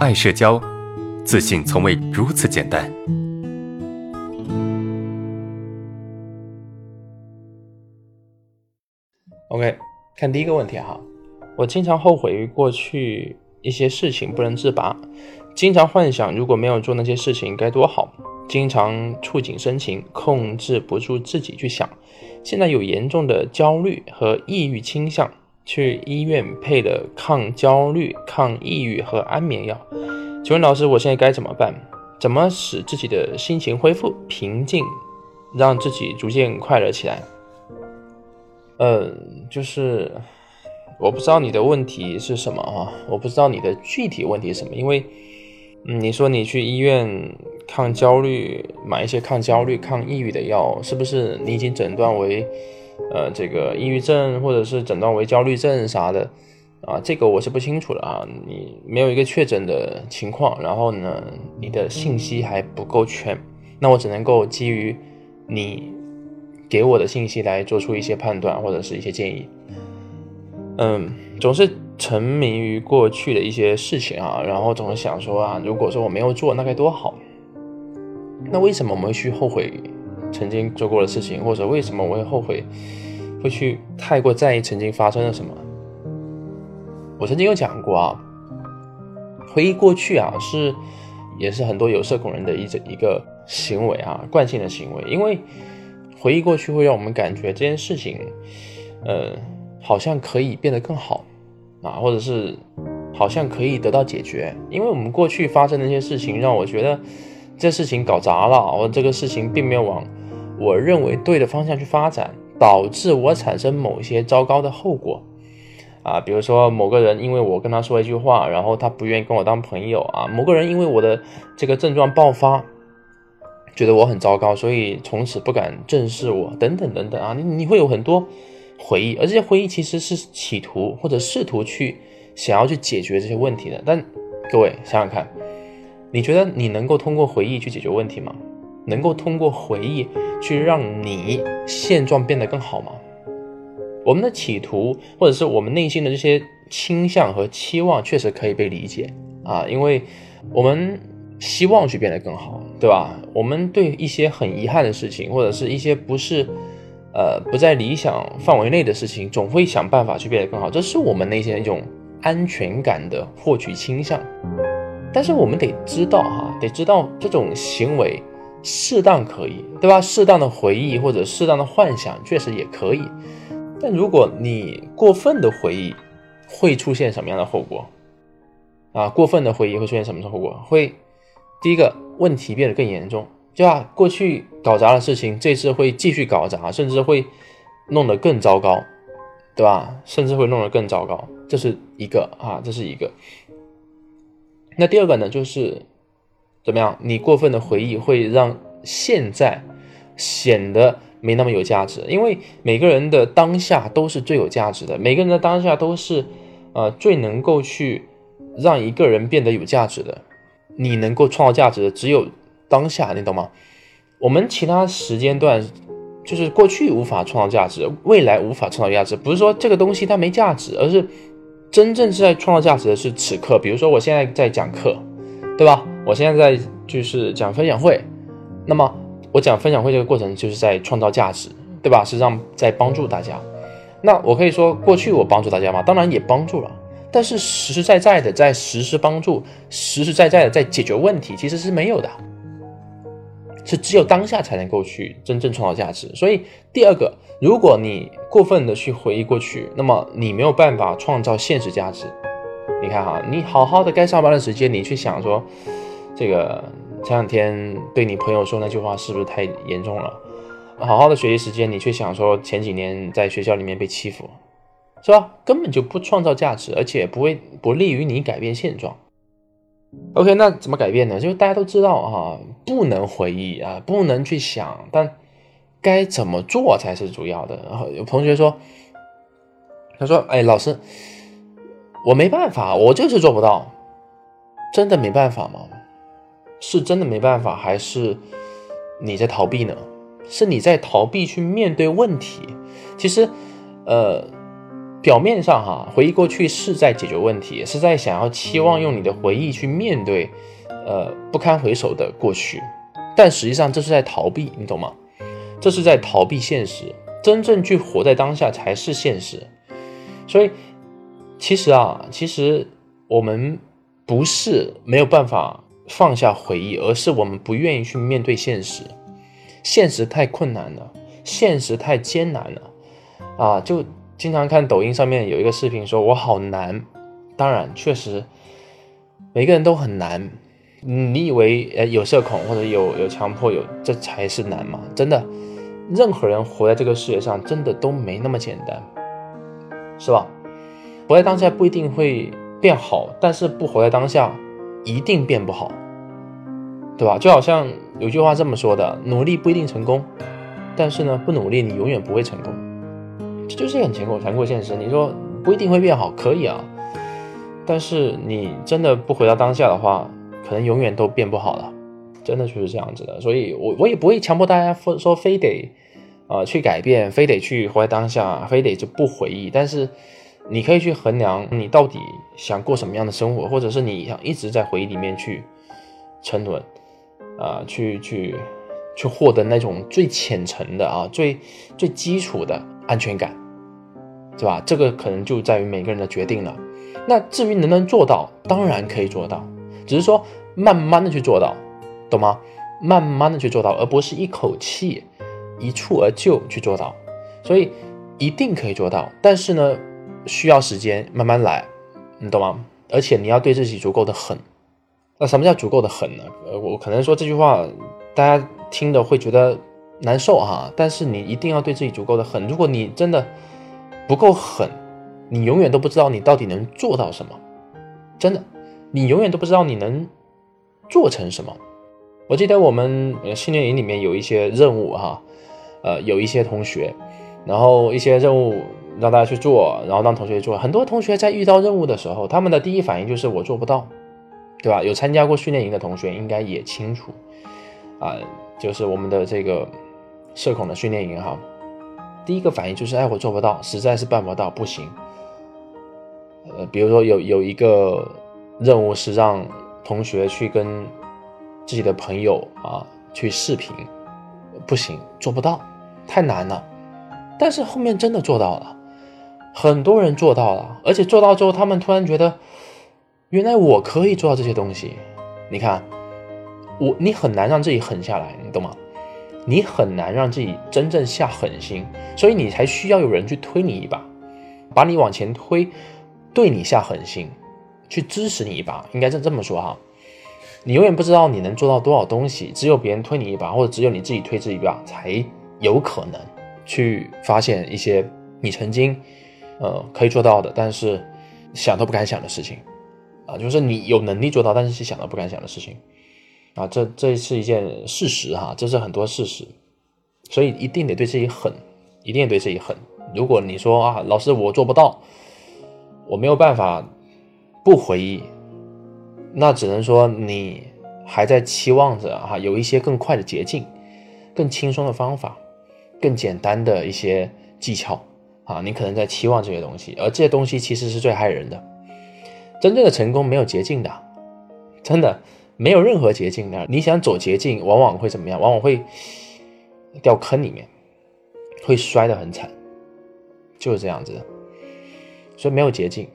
爱社交，自信从未如此简单。OK，看第一个问题哈，我经常后悔于过去一些事情不能自拔，经常幻想如果没有做那些事情该多好，经常触景生情，控制不住自己去想。现在有严重的焦虑和抑郁倾向，去医院配的抗焦虑、抗抑郁和安眠药。请问老师，我现在该怎么办？怎么使自己的心情恢复平静，让自己逐渐快乐起来？嗯，就是我不知道你的问题是什么啊，我不知道你的具体问题是什么，因为，嗯，你说你去医院。抗焦虑，买一些抗焦虑、抗抑郁的药，是不是你已经诊断为，呃，这个抑郁症，或者是诊断为焦虑症啥的？啊，这个我是不清楚的啊。你没有一个确诊的情况，然后呢，你的信息还不够全，那我只能够基于你给我的信息来做出一些判断或者是一些建议。嗯，总是沉迷于过去的一些事情啊，然后总是想说啊，如果说我没有做，那该多好。那为什么我们会去后悔曾经做过的事情，或者为什么我会后悔，会去太过在意曾经发生了什么？我曾经有讲过啊，回忆过去啊，是也是很多有社恐人的一一个行为啊，惯性的行为，因为回忆过去会让我们感觉这件事情，呃，好像可以变得更好啊，或者是好像可以得到解决，因为我们过去发生的一些事情，让我觉得。这事情搞砸了，我这个事情并没有往我认为对的方向去发展，导致我产生某些糟糕的后果啊，比如说某个人因为我跟他说一句话，然后他不愿意跟我当朋友啊，某个人因为我的这个症状爆发，觉得我很糟糕，所以从此不敢正视我，等等等等啊，你你会有很多回忆，而这些回忆其实是企图或者试图去想要去解决这些问题的，但各位想想看。你觉得你能够通过回忆去解决问题吗？能够通过回忆去让你现状变得更好吗？我们的企图或者是我们内心的这些倾向和期望确实可以被理解啊，因为我们希望去变得更好，对吧？我们对一些很遗憾的事情或者是一些不是呃不在理想范围内的事情，总会想办法去变得更好，这是我们内心的一种安全感的获取倾向。但是我们得知道哈，得知道这种行为适当可以，对吧？适当的回忆或者适当的幻想确实也可以。但如果你过分的回忆，会出现什么样的后果？啊，过分的回忆会出现什么后果？会第一个问题变得更严重，对吧？过去搞砸的事情，这次会继续搞砸，甚至会弄得更糟糕，对吧？甚至会弄得更糟糕，这是一个啊，这是一个。那第二个呢，就是怎么样？你过分的回忆会让现在显得没那么有价值，因为每个人的当下都是最有价值的，每个人的当下都是呃最能够去让一个人变得有价值的。你能够创造价值的只有当下，你懂吗？我们其他时间段就是过去无法创造价值，未来无法创造价值，不是说这个东西它没价值，而是。真正是在创造价值的是此刻，比如说我现在在讲课，对吧？我现在在就是讲分享会，那么我讲分享会这个过程就是在创造价值，对吧？实际上在帮助大家。那我可以说过去我帮助大家吗？当然也帮助了，但是实实在在的在实施帮助，实实在在的在解决问题，其实是没有的。是只有当下才能够去真正创造价值，所以第二个，如果你过分的去回忆过去，那么你没有办法创造现实价值。你看哈，你好好的该上班的时间，你去想说，这个前两天对你朋友说那句话是不是太严重了？好好的学习时间，你却想说前几年在学校里面被欺负，是吧？根本就不创造价值，而且不会不利于你改变现状。OK，那怎么改变呢？就大家都知道啊，不能回忆啊，不能去想，但该怎么做才是主要的。然后有同学说，他说：“哎，老师，我没办法，我就是做不到，真的没办法吗？是真的没办法，还是你在逃避呢？是你在逃避去面对问题？其实，呃，表面上哈，回忆过去是在解决问题，是在想要期望用你的回忆去面对，呃，不堪回首的过去，但实际上这是在逃避，你懂吗？这是在逃避现实，真正去活在当下才是现实。所以，其实啊，其实我们不是没有办法放下回忆，而是我们不愿意去面对现实，现实太困难了，现实太艰难了，啊，就。经常看抖音上面有一个视频，说我好难。当然，确实每个人都很难。你以为呃有社恐或者有有强迫有这才是难吗？真的，任何人活在这个世界上，真的都没那么简单，是吧？活在当下不一定会变好，但是不活在当下一定变不好，对吧？就好像有句话这么说的：努力不一定成功，但是呢，不努力你永远不会成功。这就是很残酷、残酷现实。你说不一定会变好，可以啊，但是你真的不回到当下的话，可能永远都变不好了。真的就是这样子的，所以我我也不会强迫大家说说非得啊去改变，非得去活在当下，非得就不回忆。但是你可以去衡量你到底想过什么样的生活，或者是你想一直在回忆里面去沉沦啊，去去去获得那种最浅层的啊、最最基础的安全感。是吧？这个可能就在于每个人的决定了。那至于能不能做到，当然可以做到，只是说慢慢的去做到，懂吗？慢慢的去做到，而不是一口气一蹴而就去做到。所以一定可以做到，但是呢，需要时间慢慢来，你懂吗？而且你要对自己足够的狠。那什么叫足够的狠呢？呃，我可能说这句话大家听的会觉得难受哈，但是你一定要对自己足够的狠。如果你真的。不够狠，你永远都不知道你到底能做到什么。真的，你永远都不知道你能做成什么。我记得我们训练营里面有一些任务哈，呃，有一些同学，然后一些任务让大家去做，然后让同学做。很多同学在遇到任务的时候，他们的第一反应就是我做不到，对吧？有参加过训练营的同学应该也清楚啊，就是我们的这个社恐的训练营哈。第一个反应就是，哎，我做不到，实在是办不到，不行。呃，比如说有有一个任务是让同学去跟自己的朋友啊去视频，不行，做不到，太难了。但是后面真的做到了，很多人做到了，而且做到之后，他们突然觉得，原来我可以做到这些东西。你看，我你很难让自己狠下来，你懂吗？你很难让自己真正下狠心，所以你才需要有人去推你一把，把你往前推，对你下狠心，去支持你一把。应该是这么说哈，你永远不知道你能做到多少东西，只有别人推你一把，或者只有你自己推自己一把，才有可能去发现一些你曾经呃可以做到的，但是想都不敢想的事情啊，就是你有能力做到，但是是想都不敢想的事情。啊，这这是一件事实哈，这是很多事实，所以一定得对自己狠，一定得对自己狠。如果你说啊，老师我做不到，我没有办法不回忆，那只能说你还在期望着哈，有一些更快的捷径、更轻松的方法、更简单的一些技巧啊，你可能在期望这些东西，而这些东西其实是最害人的。真正的成功没有捷径的，真的。没有任何捷径的，你想走捷径，往往会怎么样？往往会掉坑里面，会摔得很惨，就是这样子。所以没有捷径。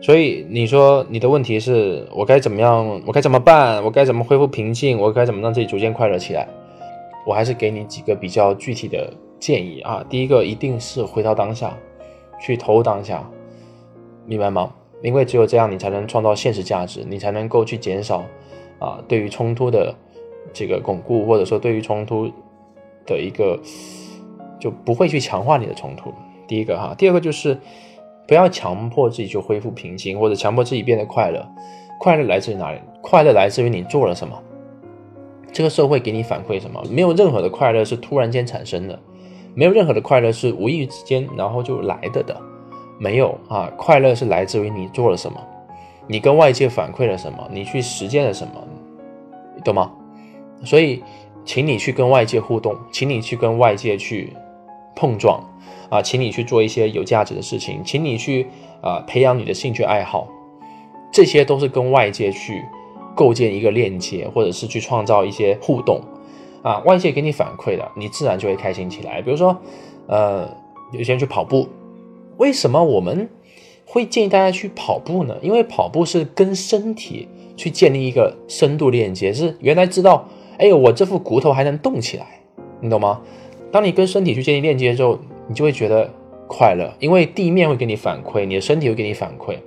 所以你说你的问题是我该怎么样？我该怎么办？我该怎么恢复平静？我该怎么让自己逐渐快乐起来？我还是给你几个比较具体的建议啊。第一个一定是回到当下，去投入当下，明白吗？因为只有这样，你才能创造现实价值，你才能够去减少，啊，对于冲突的这个巩固，或者说对于冲突的一个就不会去强化你的冲突。第一个哈，第二个就是不要强迫自己去恢复平静，或者强迫自己变得快乐。快乐来自于哪里？快乐来自于你做了什么。这个社会给你反馈什么？没有任何的快乐是突然间产生的，没有任何的快乐是无意之间然后就来的的。没有啊，快乐是来自于你做了什么，你跟外界反馈了什么，你去实践了什么，懂吗？所以，请你去跟外界互动，请你去跟外界去碰撞啊，请你去做一些有价值的事情，请你去啊培养你的兴趣爱好，这些都是跟外界去构建一个链接，或者是去创造一些互动啊，外界给你反馈的，你自然就会开心起来。比如说，呃，有些人去跑步，为什么我们会建议大家去跑步呢？因为跑步是跟身体去建立一个深度链接，是原来知道，哎，我这副骨头还能动起来，你懂吗？当你跟身体去建立链接之后，你就会觉得快乐，因为地面会给你反馈，你的身体会给你反馈，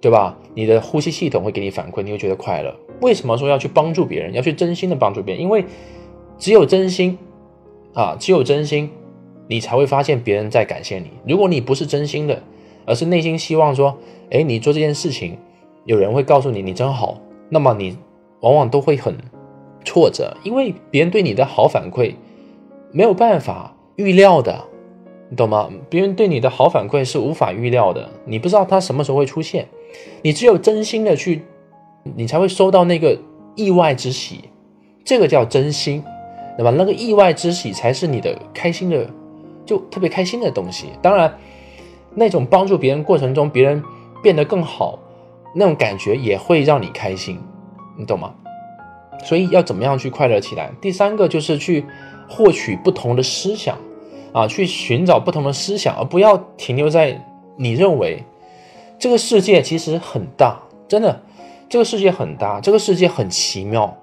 对吧？你的呼吸系统会给你反馈，你会觉得快乐。为什么说要去帮助别人，要去真心的帮助别人？因为只有真心啊，只有真心，你才会发现别人在感谢你。如果你不是真心的，而是内心希望说，哎，你做这件事情，有人会告诉你你真好，那么你往往都会很挫折，因为别人对你的好反馈。没有办法预料的，你懂吗？别人对你的好反馈是无法预料的，你不知道他什么时候会出现。你只有真心的去，你才会收到那个意外之喜，这个叫真心，那么？那个意外之喜才是你的开心的，就特别开心的东西。当然，那种帮助别人过程中，别人变得更好，那种感觉也会让你开心，你懂吗？所以要怎么样去快乐起来？第三个就是去。获取不同的思想，啊，去寻找不同的思想，而不要停留在你认为这个世界其实很大，真的，这个世界很大，这个世界很奇妙。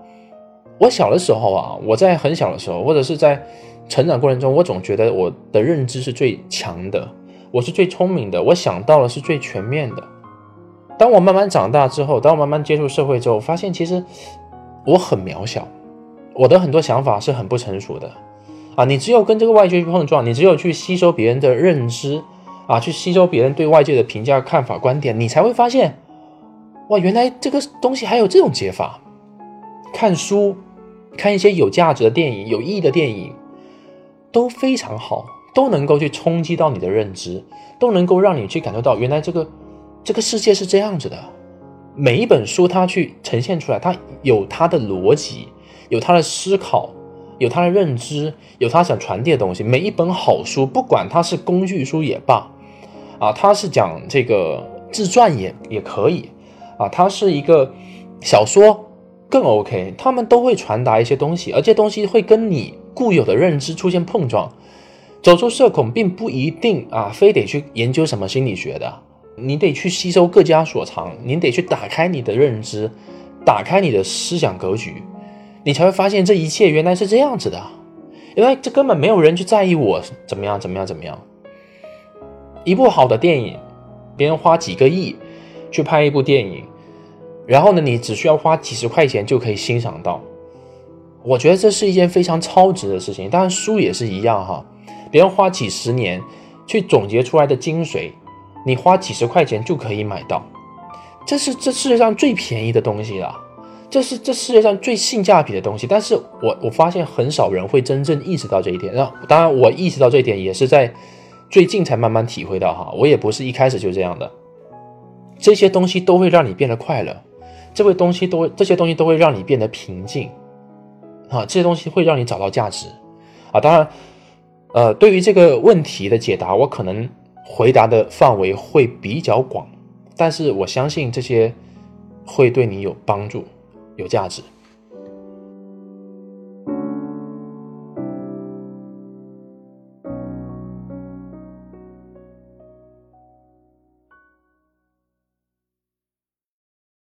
我小的时候啊，我在很小的时候，或者是在成长过程中，我总觉得我的认知是最强的，我是最聪明的，我想到的是最全面的。当我慢慢长大之后，当我慢慢接触社会之后，发现其实我很渺小。我的很多想法是很不成熟的，啊，你只有跟这个外界去碰撞，你只有去吸收别人的认知，啊，去吸收别人对外界的评价、看法、观点，你才会发现，哇，原来这个东西还有这种解法。看书，看一些有价值的电影、有意义的电影，都非常好，都能够去冲击到你的认知，都能够让你去感受到，原来这个这个世界是这样子的。每一本书它去呈现出来，它有它的逻辑。有他的思考，有他的认知，有他想传递的东西。每一本好书，不管它是工具书也罢，啊，它是讲这个自传也也可以，啊，它是一个小说更 OK，他们都会传达一些东西，而这些东西会跟你固有的认知出现碰撞。走出社恐并不一定啊，非得去研究什么心理学的，你得去吸收各家所长，你得去打开你的认知，打开你的思想格局。你才会发现这一切原来是这样子的，因为这根本没有人去在意我怎么样怎么样怎么样。一部好的电影，别人花几个亿去拍一部电影，然后呢，你只需要花几十块钱就可以欣赏到。我觉得这是一件非常超值的事情。当然，书也是一样哈，别人花几十年去总结出来的精髓，你花几十块钱就可以买到，这是这世界上最便宜的东西了。这是这世界上最性价比的东西，但是我我发现很少人会真正意识到这一点。那当然，我意识到这一点也是在最近才慢慢体会到哈。我也不是一开始就这样的。这些东西都会让你变得快乐，这些东西都这些东西都会让你变得平静啊。这些东西会让你找到价值啊。当然，呃，对于这个问题的解答，我可能回答的范围会比较广，但是我相信这些会对你有帮助。有价值。